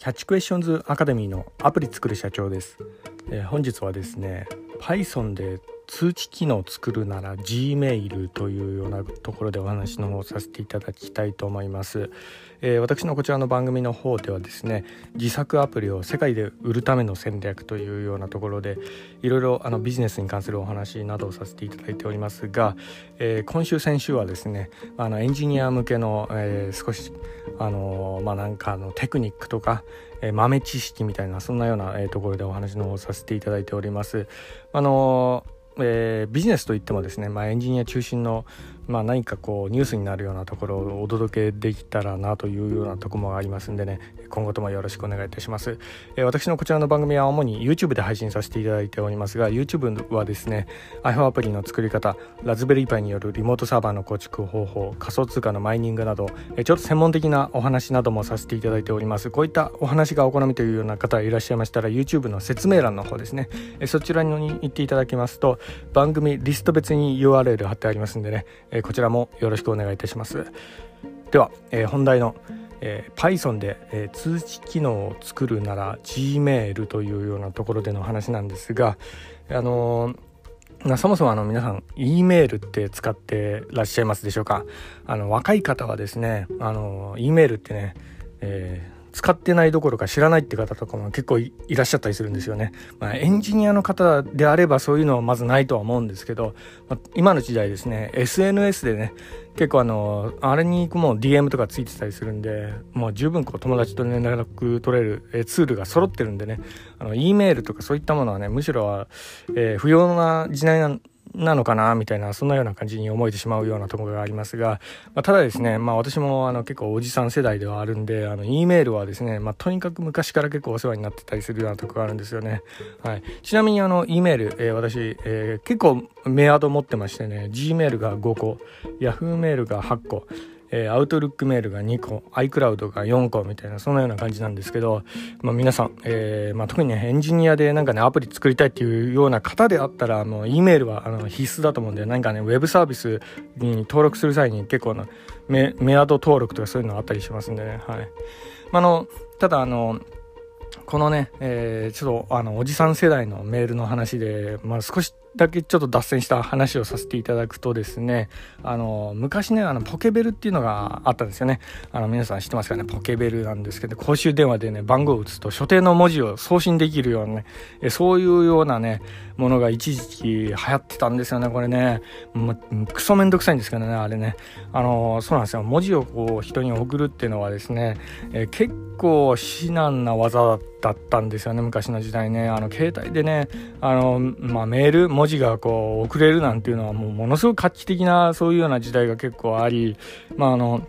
キャッチクエスチョンズアカデミーのアプリ作る社長です、えー、本日はですね Python で通知機能を作るなら Gmail というようなところでお話の方をさせていただきたいと思います、えー、私のこちらの番組の方ではですね自作アプリを世界で売るための戦略というようなところでいろいろあのビジネスに関するお話などをさせていただいておりますが、えー、今週先週はですねあのエンジニア向けの、えー、少しあのまあなんかのテクニックとか、え豆知識みたいなそんなような、えところでお話の方をさせていただいております。あのえー、ビジネスといってもですね、まあ、エンジニア中心のまあ、何かこうニュースになるようなところをお届けできたらなというようなとこもありますんでね。今後ともよろしくお願いいたします、えー、私のこちらの番組は主に YouTube で配信させていただいておりますが YouTube はですね iPhone アプリの作り方ラズベリーパイによるリモートサーバーの構築方法仮想通貨のマイニングなど、えー、ちょっと専門的なお話などもさせていただいております。こういったお話がお好みというような方いらっしゃいましたら YouTube の説明欄の方ですね、えー、そちらに行っていただきますと番組リスト別に URL 貼ってありますんでね、えこちらもよろしくお願いいたします。では、え、本題の、え、Python で、え、通知機能を作るなら Gmail というようなところでの話なんですがあの、そもそもあの皆さん E メールって使ってらっしゃいますでしょうか？あの若い方はですねあの E メールってね、えー使ってないどころか知らないって方とかも結構いらっしゃったりするんですよね。まあ、エンジニアの方であればそういうのはまずないとは思うんですけど、まあ、今の時代ですね SNS でね結構あのあれにもう DM とかついてたりするんでもう十分こう友達と連絡取れるえツールが揃ってるんでねあの E メールとかそういったものはねむしろは、えー、不要な時代ななのかなみたいなそんなような感じに思えてしまうようなところがありますが、まあ、ただですね、まあ、私もあの結構おじさん世代ではあるんであの E メールはですね、まあ、とにかく昔から結構お世話になってたりするようなところがあるんですよね、はい、ちなみにあの E メール、えー、私、えー、結構メアド持ってましてね G メールが5個 Yahoo メールが8個えー、アウトルックメールが2個 iCloud が4個みたいなそんなような感じなんですけど、まあ、皆さん、えーまあ、特にねエンジニアでなんかねアプリ作りたいっていうような方であったらもう E メールはあの必須だと思うんで何かねウェブサービスに登録する際に結構なメメアド登録とかそういうのあったりしますんでね。はい、まあ、あのただあのこのね、えー、ちょっとあのおじさん世代のメールの話で、まあ、少しだけちょっと脱線した話をさせていただくとですねあの昔ねあのポケベルっていうのがあったんですよね。あの皆さん知ってますかね？ポケベルなんですけど公衆電話でね番号を打つと所定の文字を送信できるようなねえそういうようなねものが一時期流行ってたんですよねこれね。クソめんどくさいんですけどねあれね。あのそうなんですよ。文字をこう人に送るっていうのはですね、え結構至難な技だったんですよね昔の時代ね。あの携帯でねあの、まあ、メール文字がこう遅れるなんていうのはもうものすごく画期的なそういうような時代が結構あり、まあ、あの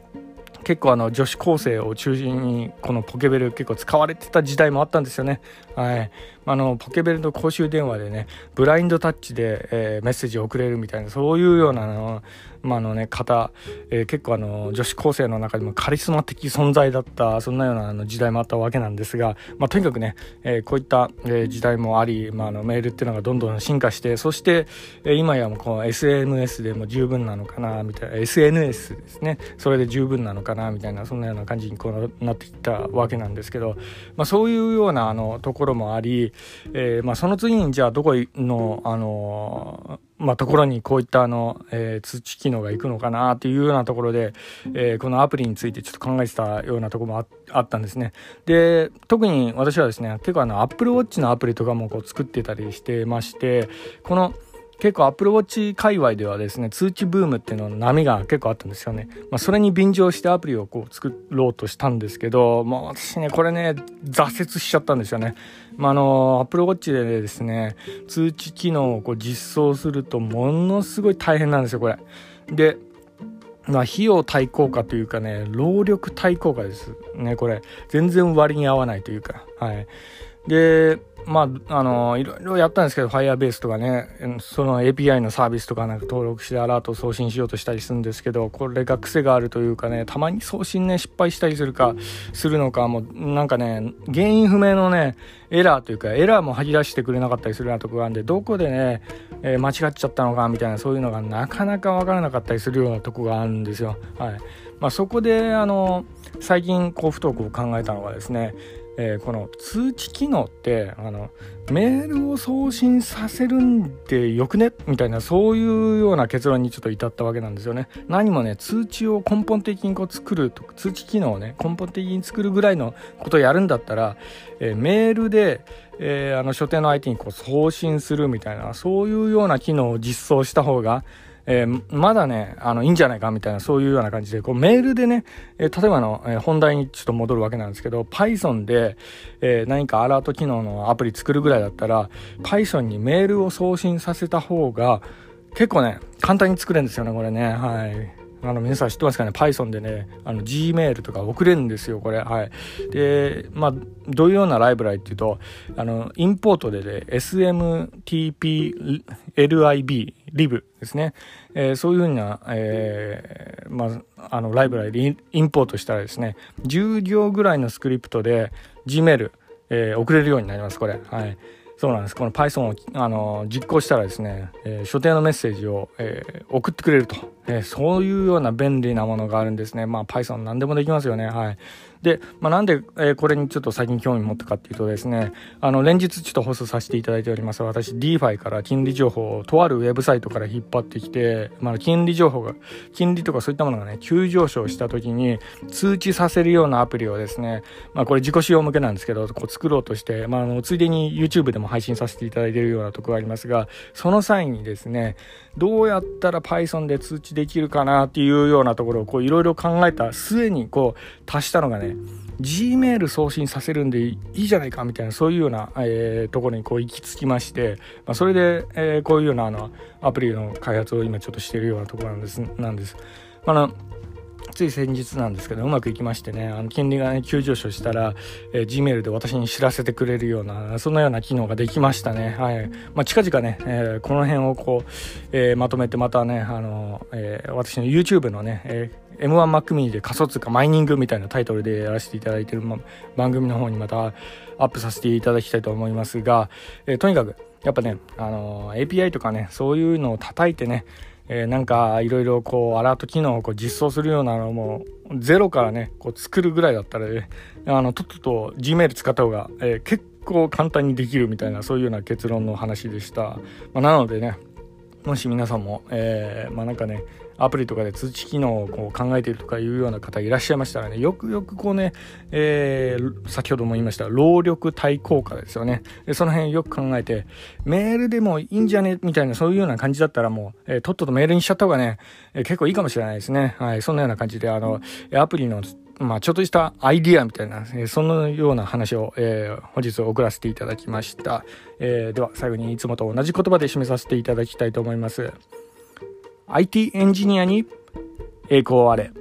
結構あの女子高生を中心にこのポケベル結構使われてた時代もあったんですよね。はい、あのポケベルの公衆電話でねブラインドタッチで、えー、メッセージを送れるみたいなそういうようなのまあのね、方、えー、結構あの女子高生の中でもカリスマ的存在だったそんなようなあの時代もあったわけなんですが、まあ、とにかくね、えー、こういった、えー、時代もあり、まあ、あのメールっていうのがどんどん進化してそして、えー、今やもうこの SNS でも十分なのかなみたいな SNS ですね。それで十分なのかなみたいなそんなような感じにこうなっていったわけなんですけど、まあ、そういうようなあのところもあり、えーまあ、その次にじゃあどこのあのまあ、ところにこういったあの、えー、通知機能がいくのかなというようなところで、え、このアプリについてちょっと考えてたようなとこもあったんですね。で、特に私はですね、結構あの Apple Watch のアプリとかもこう作ってたりしてまして、この結構 Apple Watch 界隈ではですね、通知ブームっていうのの波が結構あったんですよね。まあ、それに便乗してアプリをこう作ろうとしたんですけど、まあ私ね、これね、挫折しちゃったんですよね。まあ、あの、Apple Watch でですね、通知機能をこう実装するとものすごい大変なんですよ、これ。で、まあ、費用対効果というかね、労力対効果ですね、これ。全然割に合わないというか、はい。で、まあ、あの、いろいろやったんですけど、Firebase とかね、その API のサービスとかなんか登録してアラートを送信しようとしたりするんですけど、これが癖があるというかね、たまに送信ね、失敗したりするか、するのか、もう、なんかね、原因不明のね、エラーというか、エラーも吐き出してくれなかったりするようなとこがあるんで、どこでね、えー、間違っちゃったのか、みたいな、そういうのがなかなかわからなかったりするようなとこがあるんですよ。はい。まあ、そこで、あの、最近、こう、不登校を考えたのがですね、えー、この通知機能ってあのメールを送信させるんでよくね？みたいなそういうような結論にちょっと至ったわけなんですよね。何もね通知を根本的にこう作ると通知機能をね根本的に作るぐらいのことをやるんだったら、えー、メールで、えー、あの書店の相手にこう送信するみたいなそういうような機能を実装した方がえー、まだね、あの、いいんじゃないかみたいな、そういうような感じで、こう、メールでね、えー、例えばの、えー、本題にちょっと戻るわけなんですけど、Python で、え何かアラート機能のアプリ作るぐらいだったら、Python にメールを送信させた方が、結構ね、簡単に作れるんですよね、これね。はい。あの皆さん知ってますかね？Python でねあの Gmail とか送れるんですよこれはいでまあどういうようなライブラリっていうとあのインポートでね SMTPLIB リブですね、えー、そういうふうな、えー、まあ、あのライブラリでインポートしたらですね10行ぐらいのスクリプトで Gmail、えー、送れるようになりますこれ。はい。そうなんです。この Python をあの実行したらですね、え、所定のメッセージを、え、送ってくれると、えー、そういうような便利なものがあるんですね。まあ Python 何でもできますよね。はい。で、まあ、なんで、えー、これにちょっと最近興味持ったかっていうとですね、あの、連日ちょっと放送させていただいております。私、DeFi から金利情報をとあるウェブサイトから引っ張ってきて、まあ、金利情報が、金利とかそういったものがね、急上昇した時に通知させるようなアプリをですね、まあ、これ自己使用向けなんですけど、こう作ろうとして、まあ、あの、ついでに YouTube でも配信させていただいているようなとこがありますが、その際にですね、どうやったら Python で通知でできるかなっていうようなところをこういろいろ考えた末にこう足したのがね、Gmail 送信させるんでいいじゃないかみたいなそういうような、えー、ところにこう行き着きまして、まあ、それで、えー、こういうようなあのアプリの開発を今ちょっとしてるようなところなんです。なんですまあつい先日なんですけどうまくいきましてねあの金利がね急上昇したら、えー、Gmail で私に知らせてくれるようなそんなような機能ができましたね。はい。まあ、近々ね、えー、この辺をこう、えー、まとめてまたねあの、え、私の YouTube のね、え、M1Mac mini で仮想通貨マイニングみたいなタイトルでやらせていただいてる、ま、番組の方にまたアップさせていただきたいと思いますが、え、とにかくやっぱね、あの API とかねそういうのを叩いてねえー、なんかいろいろこうアラート機能をこう実装するようなのもゼロからねこう作るぐらいだったらねあのとっとと Gmail 使った方が、えー、結構簡単にできるみたいなそういうような結論の話でした、まあ、なのでねもし皆さんも、えー、まあなんかねアプリとかで通知機能をこう考えているとかいうような方いらっしゃいましたらね、よくよくこうね、えー、先ほども言いました、労力対効果ですよね。でその辺よく考えて、メールでもいいんじゃね？みたいなそういうような感じだったらもう、えー、とっととメールにしちゃった方がね、えー、結構いいかもしれないですね。はい、そんなような感じで、あの、アプリのまあ、ちょっとしたアイディアみたいな、えー、そのような話を、えー、本日送らせていただきました。えー、では、最後にいつもと同じ言葉で締めさせていただきたいと思います。IT エンジニアに栄光あれ。